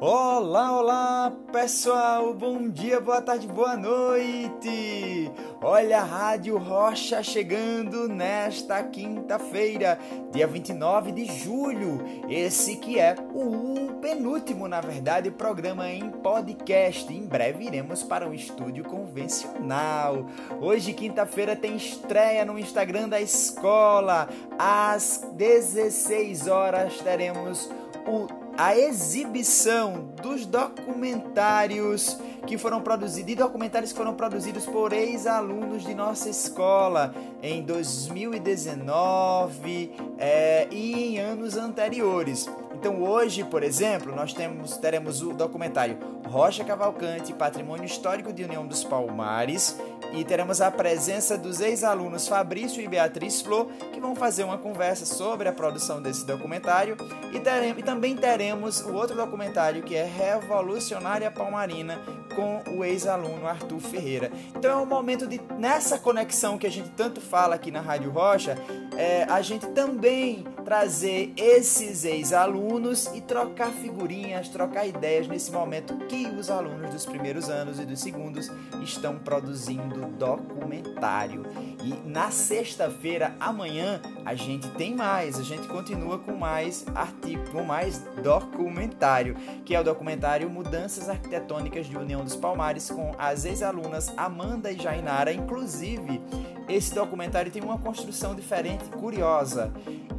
Olá, olá, pessoal! Bom dia, boa tarde, boa noite! Olha a Rádio Rocha chegando nesta quinta-feira, dia 29 de julho. Esse que é o penúltimo, na verdade, programa em podcast. Em breve iremos para um estúdio convencional. Hoje, quinta-feira, tem estreia no Instagram da escola. Às 16 horas teremos o a exibição dos documentários que foram produzidos, e documentários que foram produzidos por ex-alunos de nossa escola em 2019 é, e em anos anteriores. Então hoje, por exemplo, nós temos, teremos o documentário Rocha Cavalcante, Patrimônio Histórico de União dos Palmares, e teremos a presença dos ex-alunos Fabrício e Beatriz Flor, que vão fazer uma conversa sobre a produção desse documentário, e, teremos, e também teremos o outro documentário que é Revolucionária Palmarina, com o ex-aluno Arthur Ferreira. Então é um momento de, nessa conexão que a gente tanto fala aqui na Rádio Rocha, é, a gente também trazer esses ex-alunos e trocar figurinhas, trocar ideias nesse momento que os alunos dos primeiros anos e dos segundos estão produzindo documentário. E na sexta-feira, amanhã, a gente tem mais, a gente continua com mais artigo, com mais documentário, que é o documentário Mudanças Arquitetônicas de União dos Palmares com as ex-alunas Amanda e Jainara. Inclusive, esse documentário tem uma construção diferente, curiosa.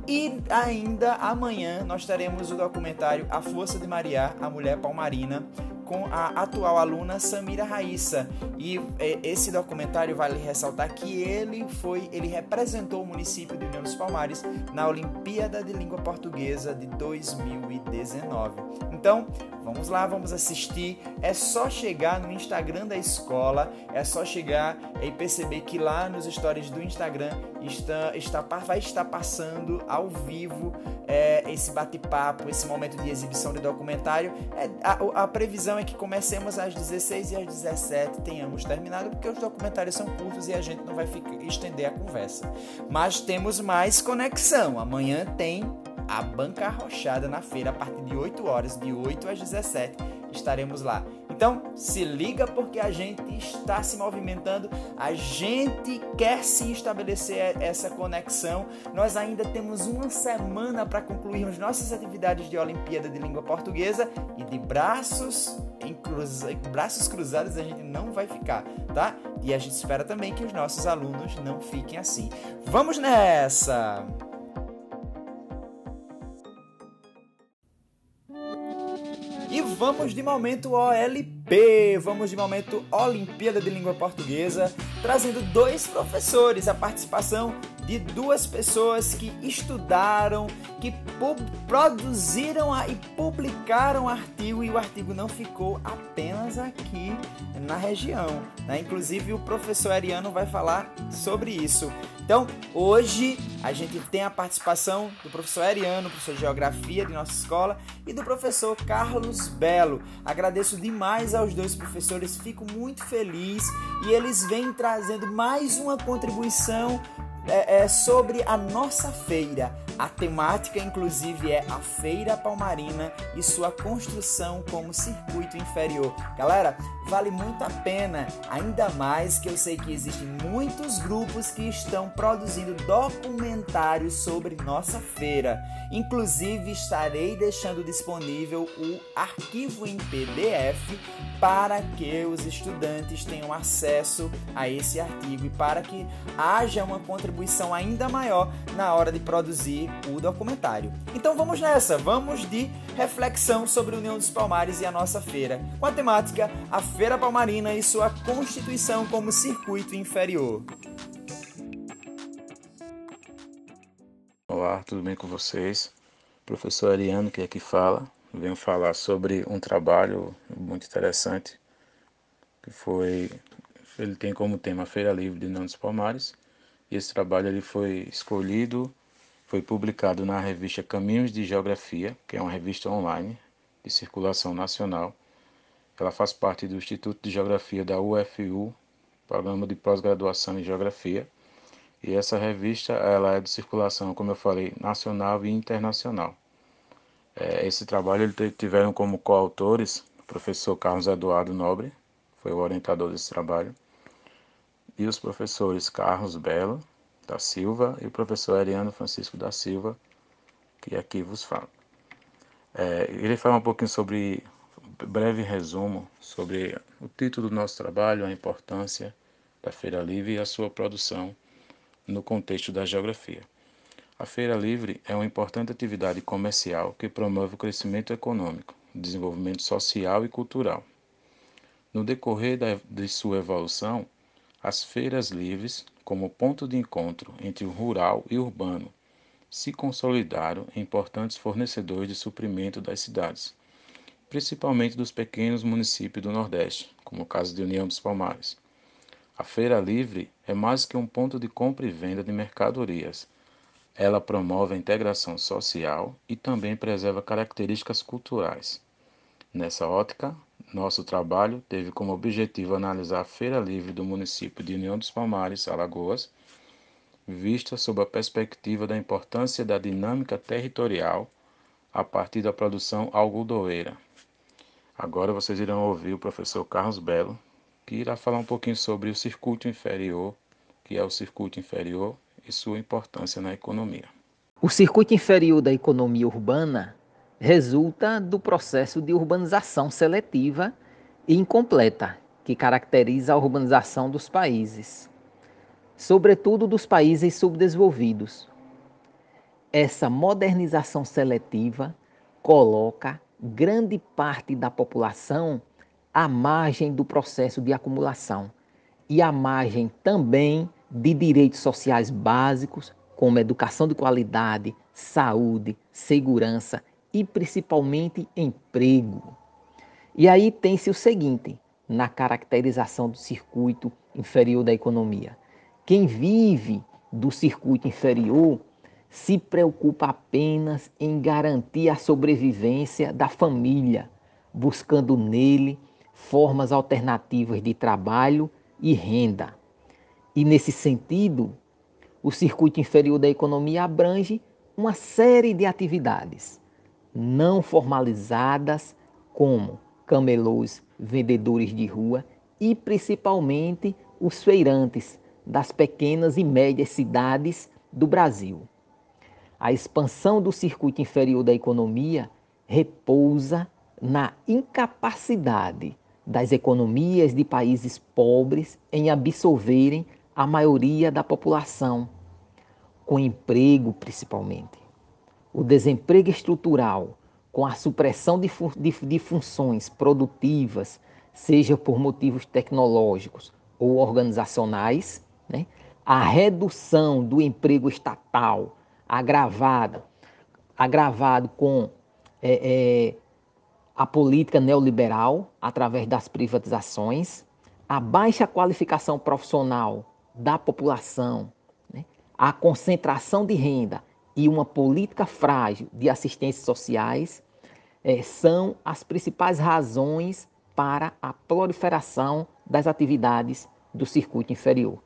E ainda amanhã nós teremos o documentário A Força de Maria, a Mulher Palmarina, com a atual aluna Samira Raíssa. E é, esse documentário vale ressaltar que ele foi, ele representou o município de União dos Palmares na Olimpíada de Língua Portuguesa de 2019. Então, vamos lá, vamos assistir. É só chegar no Instagram da escola, é só chegar e perceber que lá nos stories do Instagram está, está, vai estar passando ao vivo é, esse bate-papo, esse momento de exibição de documentário. É, a, a previsão é que comecemos às 16 e às 17 tenhamos terminado, porque os documentários são curtos e a gente não vai ficar, estender a conversa. Mas temos mais conexão. Amanhã tem a banca arrochada na feira a partir de 8 horas, de 8 às 17 estaremos lá. Então, se liga porque a gente está se movimentando, a gente quer se estabelecer essa conexão. Nós ainda temos uma semana para concluirmos nossas atividades de Olimpíada de Língua Portuguesa e de braços cruz... braços cruzados a gente não vai ficar, tá? E a gente espera também que os nossos alunos não fiquem assim. Vamos nessa! Vamos de momento OLP, vamos de momento Olimpíada de Língua Portuguesa, trazendo dois professores, a participação de duas pessoas que estudaram, que produziram e publicaram o artigo e o artigo não ficou apenas aqui na região. Né? Inclusive o professor Ariano vai falar sobre isso. Então, hoje a gente tem a participação do professor Ariano, professor de Geografia de nossa escola, e do professor Carlos Belo. Agradeço demais aos dois professores, fico muito feliz e eles vêm trazendo mais uma contribuição é, é sobre a nossa feira. A temática, inclusive, é a Feira Palmarina e sua construção como circuito inferior. Galera, vale muito a pena, ainda mais que eu sei que existem muitos grupos que estão produzindo documentários sobre nossa feira. Inclusive, estarei deixando disponível o arquivo em PDF para que os estudantes tenham acesso a esse artigo e para que haja uma contribuição ainda maior na hora de produzir o documentário. Então vamos nessa, vamos de reflexão sobre União dos Palmares e a nossa feira, com a temática A Feira Palmarina e sua constituição como circuito inferior. Olá, tudo bem com vocês? Professor Ariano que aqui fala. Venho falar sobre um trabalho muito interessante que foi ele tem como tema Feira Livre de União dos Palmares e esse trabalho ele foi escolhido foi publicado na revista Caminhos de Geografia, que é uma revista online de circulação nacional. Ela faz parte do Instituto de Geografia da UFU, programa de pós-graduação em Geografia. E essa revista ela é de circulação, como eu falei, nacional e internacional. É, esse trabalho ele tiveram como coautores o professor Carlos Eduardo Nobre, foi o orientador desse trabalho, e os professores Carlos Belo da Silva e o professor Ariano Francisco da Silva, que aqui vos fala. É, ele fala um pouquinho sobre, breve resumo, sobre o título do nosso trabalho, a importância da Feira Livre e a sua produção no contexto da geografia. A Feira Livre é uma importante atividade comercial que promove o crescimento econômico, desenvolvimento social e cultural. No decorrer da, de sua evolução, as feiras livres, como ponto de encontro entre o rural e o urbano, se consolidaram em importantes fornecedores de suprimento das cidades, principalmente dos pequenos municípios do Nordeste, como o caso de União dos Palmares. A feira livre é mais que um ponto de compra e venda de mercadorias. Ela promove a integração social e também preserva características culturais. Nessa ótica, nosso trabalho teve como objetivo analisar a feira livre do município de União dos Palmares, Alagoas, vista sob a perspectiva da importância da dinâmica territorial a partir da produção algodoeira. Agora vocês irão ouvir o professor Carlos Belo, que irá falar um pouquinho sobre o circuito inferior, que é o circuito inferior e sua importância na economia. O circuito inferior da economia urbana resulta do processo de urbanização seletiva e incompleta que caracteriza a urbanização dos países sobretudo dos países subdesenvolvidos. Essa modernização seletiva coloca grande parte da população à margem do processo de acumulação e à margem também de direitos sociais básicos, como educação de qualidade, saúde, segurança e principalmente emprego. E aí tem-se o seguinte na caracterização do circuito inferior da economia. Quem vive do circuito inferior se preocupa apenas em garantir a sobrevivência da família, buscando nele formas alternativas de trabalho e renda. E nesse sentido, o circuito inferior da economia abrange uma série de atividades não formalizadas, como camelôs, vendedores de rua e principalmente os feirantes, das pequenas e médias cidades do Brasil. A expansão do circuito inferior da economia repousa na incapacidade das economias de países pobres em absorverem a maioria da população, com emprego principalmente. O desemprego estrutural, com a supressão de, fu de, de funções produtivas, seja por motivos tecnológicos ou organizacionais, né? A redução do emprego estatal agravada, agravado com é, é, a política neoliberal através das privatizações, a baixa qualificação profissional da população, né? a concentração de renda e uma política frágil de assistências sociais é, são as principais razões para a proliferação das atividades do circuito inferior.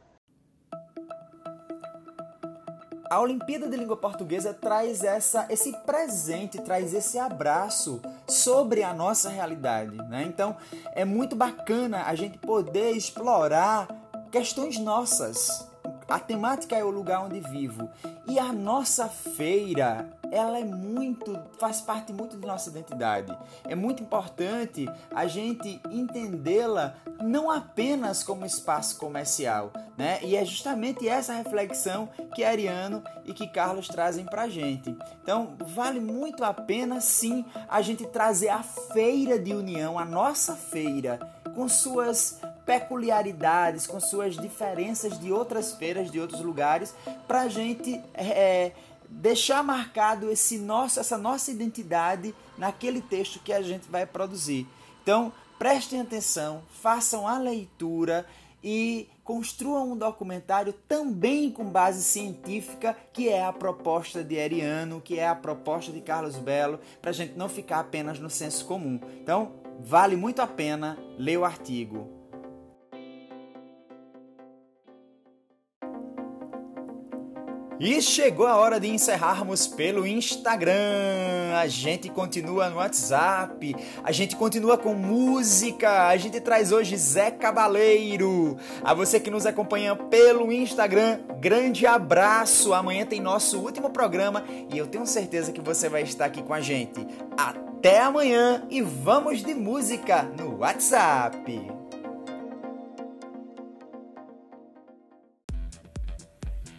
A Olimpíada de Língua Portuguesa traz essa, esse presente, traz esse abraço sobre a nossa realidade. Né? Então é muito bacana a gente poder explorar questões nossas. A temática é o lugar onde vivo. E a nossa feira ela é muito, faz parte muito de nossa identidade. É muito importante a gente entendê-la não apenas como espaço comercial, né? E é justamente essa reflexão que Ariano e que Carlos trazem para gente. Então, vale muito a pena sim a gente trazer a feira de união, a nossa feira, com suas peculiaridades, com suas diferenças de outras feiras de outros lugares, para a gente é, deixar marcado esse nosso, essa nossa identidade naquele texto que a gente vai produzir. Então, prestem atenção, façam a leitura e construam um documentário também com base científica, que é a proposta de Ariano, que é a proposta de Carlos Belo, para a gente não ficar apenas no senso comum. Então, vale muito a pena ler o artigo. E chegou a hora de encerrarmos pelo Instagram. A gente continua no WhatsApp, a gente continua com música. A gente traz hoje Zé Cabaleiro. A você que nos acompanha pelo Instagram, grande abraço. Amanhã tem nosso último programa e eu tenho certeza que você vai estar aqui com a gente. Até amanhã e vamos de música no WhatsApp.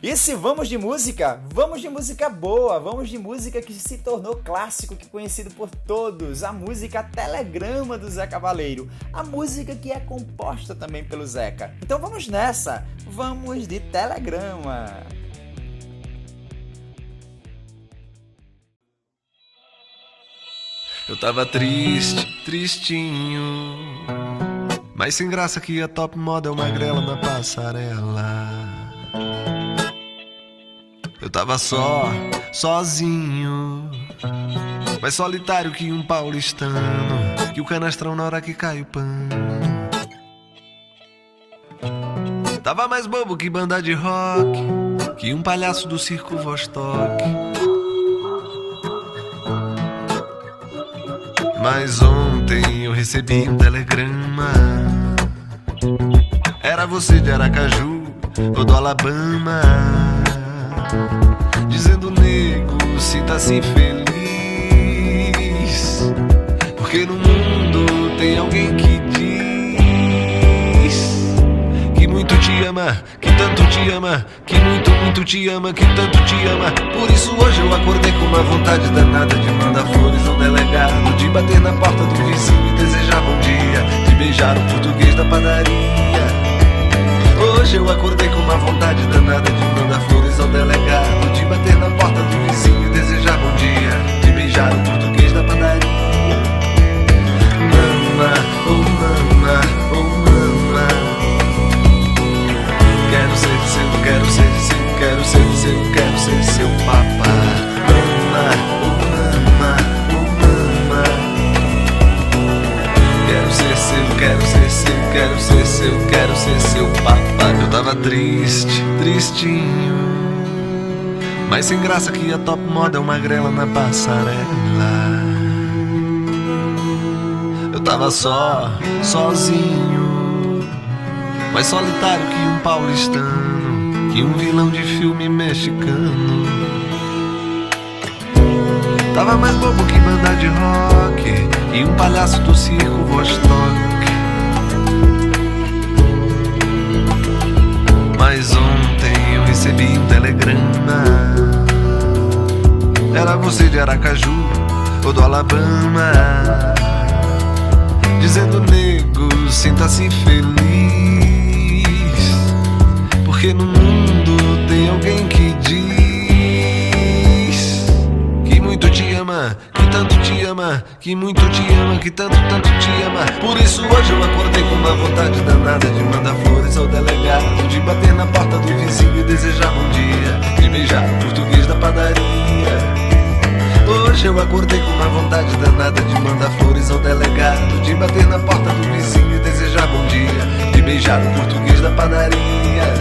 E se vamos de música, vamos de música boa, vamos de música que se tornou clássico, que é conhecido por todos, a música Telegrama do Zé Cavaleiro, a música que é composta também pelo Zeca. Então vamos nessa, vamos de Telegrama. Eu tava triste, tristinho, mas sem graça que a top model magrela na passarela. Eu tava só, sozinho. Mais solitário que um paulistano. Que o canastrão na hora que cai o pano. Tava mais bobo que banda de rock. Que um palhaço do circo Vostok. Mas ontem eu recebi um telegrama. Era você de Aracaju ou do Alabama. Dizendo, nego, sinta-se feliz. Porque no mundo tem alguém que diz que muito te ama, que tanto te ama, que muito, muito te ama, que tanto te ama. Por isso hoje eu acordei com uma vontade danada de mandar flores ao delegado, de bater na porta do vizinho e desejar bom dia, de beijar o português da padaria. Hoje eu acordei com uma vontade danada de mandar flores ao delegado, de bater na porta do vizinho e desejar bom dia, de beijar o português da padaria. Sem graça que a top moda é uma grela na passarela. Eu tava só, sozinho. Mais solitário que um paulistano. Que um vilão de filme mexicano. Tava mais bobo que banda de rock. E um palhaço do circo Vostok. Você de Aracaju ou do Alabama. Dizendo, nego, sinta-se feliz. Porque no mundo tem alguém que diz que muito te ama, que tanto te ama, que muito te ama, que tanto, tanto te ama. Por isso hoje eu acordei com uma vontade danada de mandar flores ao delegado, de bater na porta do vizinho e desejar bom dia, de beijar o português da padaria. Hoje eu acordei com uma vontade danada de mandar flores ao delegado, de bater na porta do vizinho e desejar bom dia, de beijar o português da padaria.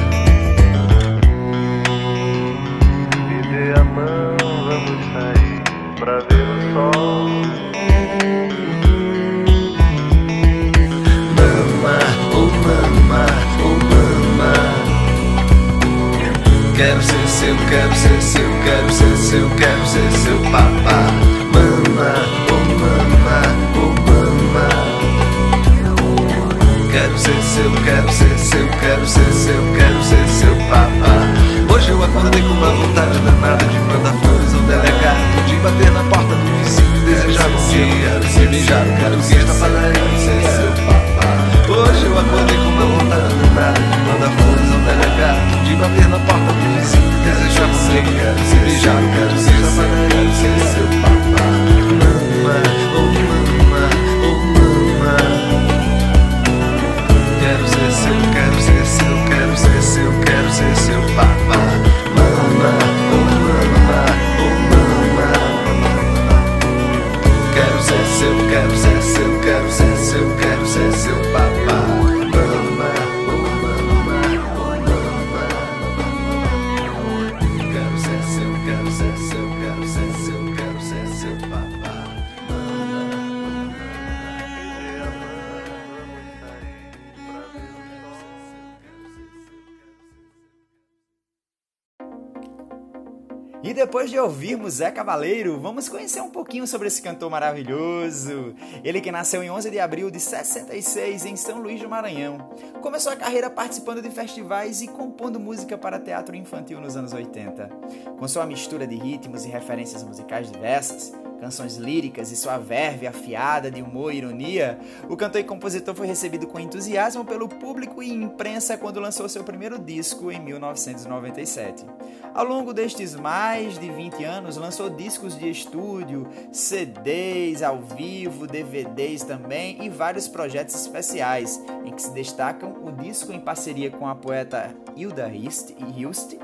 Zé Cavaleiro, vamos conhecer um pouquinho sobre esse cantor maravilhoso. Ele que nasceu em 11 de abril de 66 em São Luís do Maranhão. Começou a carreira participando de festivais e compondo música para teatro infantil nos anos 80. Com sua mistura de ritmos e referências musicais diversas, canções líricas e sua verve afiada de humor e ironia, o cantor e compositor foi recebido com entusiasmo pelo público e imprensa quando lançou seu primeiro disco em 1997. Ao longo destes mais de 20 anos, lançou discos de estúdio, CDs ao vivo, DVDs também e vários projetos especiais, em que se destacam o disco em parceria com a poeta Hilda Hilst,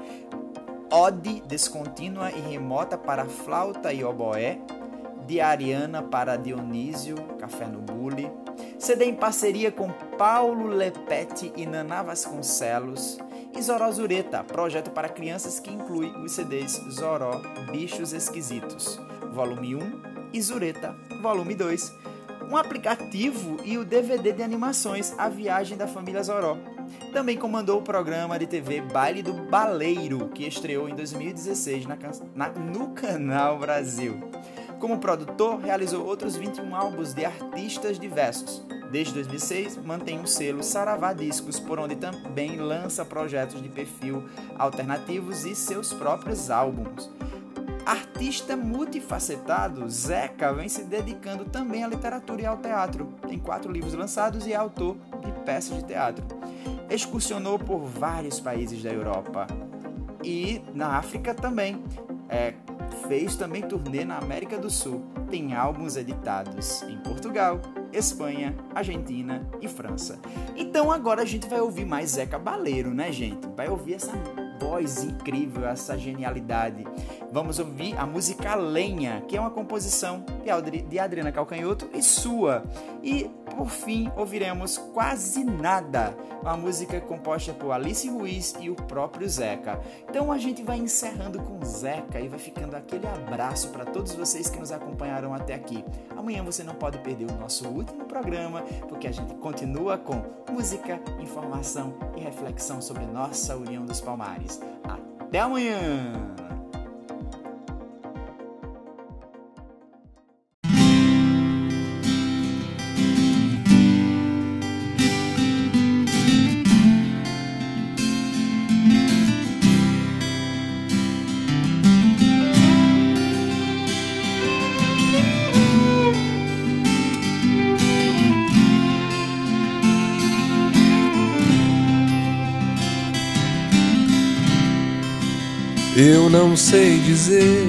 Ode Descontínua e Remota para Flauta e Oboé, de Ariana para Dionísio, Café no Bule, CD em parceria com Paulo Lepete e Naná Vasconcelos, e Zoró Zureta, projeto para crianças que inclui os CDs Zoró Bichos Esquisitos, volume 1 e Zureta, volume 2, um aplicativo e o DVD de animações A Viagem da Família Zoró. Também comandou o programa de TV Baile do Baleiro, que estreou em 2016 na, na, no Canal Brasil. Como produtor, realizou outros 21 álbuns de artistas diversos. Desde 2006, mantém o um selo Saravá Discos, por onde também lança projetos de perfil alternativos e seus próprios álbuns. Artista multifacetado, Zeca vem se dedicando também à literatura e ao teatro. Tem quatro livros lançados e é autor de peças de teatro. Excursionou por vários países da Europa e na África também. É, fez também turnê na América do Sul. Tem álbuns editados em Portugal, Espanha, Argentina e França. Então agora a gente vai ouvir mais Zé Cabaleiro, né, gente? Vai ouvir essa voz incrível, essa genialidade. Vamos ouvir a música Lenha, que é uma composição de Adriana Calcanhoto e sua. E, por fim, ouviremos Quase Nada, uma música composta por Alice Ruiz e o próprio Zeca. Então a gente vai encerrando com Zeca e vai ficando aquele abraço para todos vocês que nos acompanharam até aqui. Amanhã você não pode perder o nosso último programa, porque a gente continua com música, informação e reflexão sobre nossa União dos Palmares. Até amanhã! Eu não sei dizer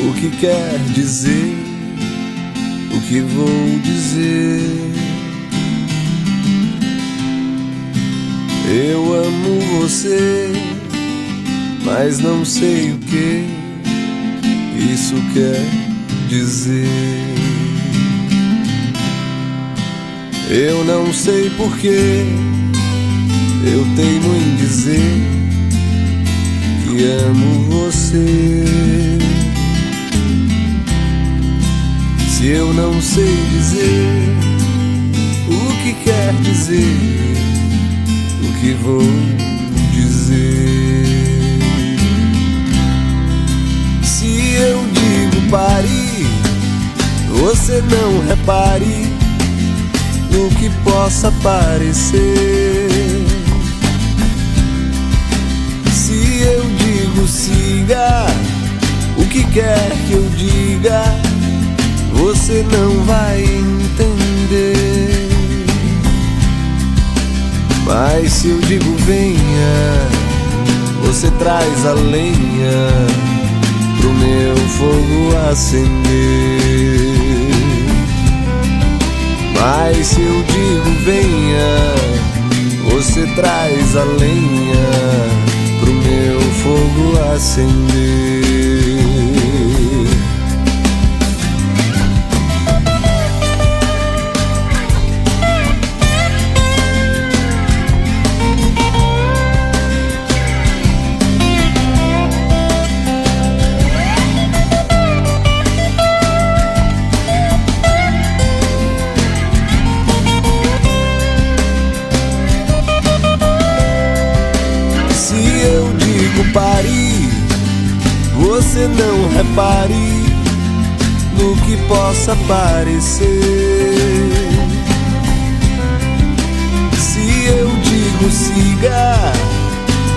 o que quer dizer, o que vou dizer. Eu amo você, mas não sei o que isso quer dizer. Eu não sei porquê, eu teimo em dizer amo você. Se eu não sei dizer o que quer dizer, o que vou dizer? Se eu digo pare, você não repare no que possa parecer. Siga, o que quer que eu diga, você não vai entender. Mas se eu digo venha, você traz a lenha pro meu fogo acender. Mas se eu digo venha, você traz a lenha fogo acender. pare, você não repare no que possa parecer. Se eu digo siga,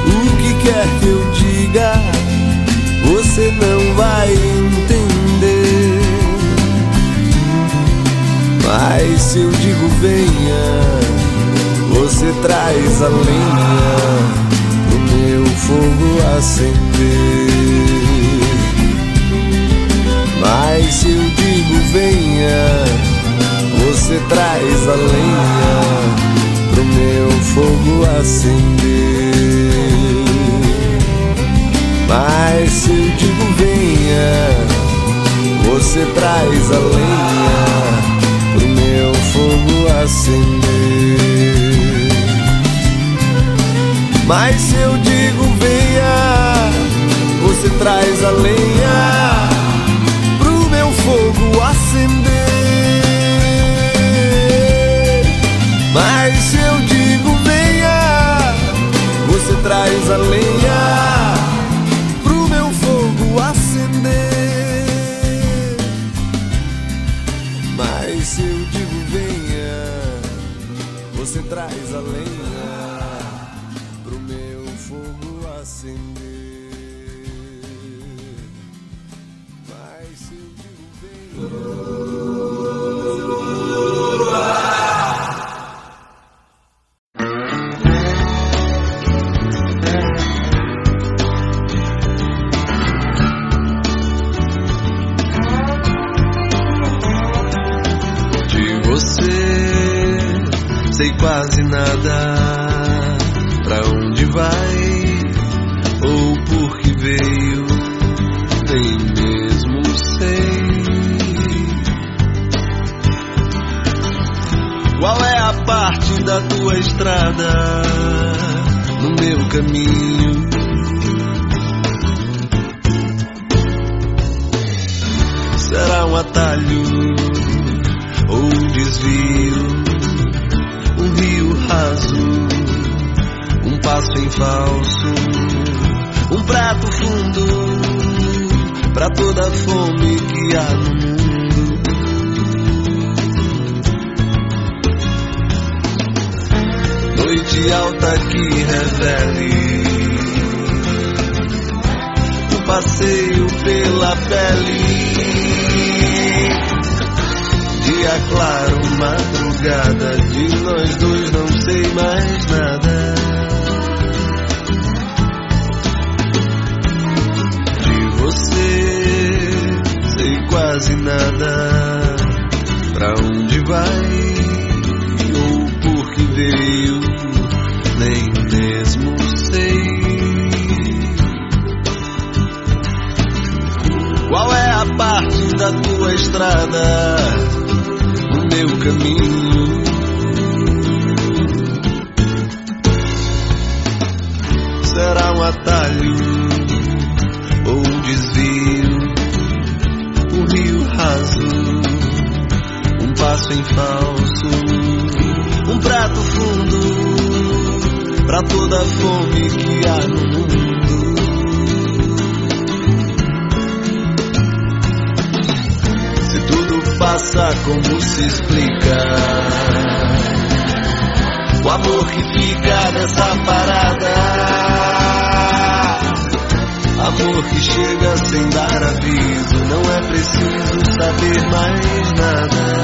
o que quer que eu diga, você não vai entender. Mas se eu digo venha, você traz a lenha fogo acender. Mas se eu digo venha, você traz a lenha pro meu fogo acender. Mas se eu digo venha, você traz a lenha pro meu fogo acender. Mas se eu digo venha, você traz a lenha pro meu fogo acender. Mas se eu digo venha, você traz a lenha desvio, um rio raso, um passo em falso, um prato fundo pra toda fome que há no mundo. Noite alta que revele um passeio pela pele. Dia claro, madrugada, de nós dois não sei mais nada. De você sei quase nada. Pra onde vai ou por que veio, nem mesmo sei. Qual é a parte da tua estrada caminho? Será um atalho ou um desvio? Um rio raso, um passo em falso, um prato fundo pra toda a fome que há no mundo. Passa como se explica. O amor que fica nessa parada. Amor que chega sem dar aviso. Não é preciso saber mais nada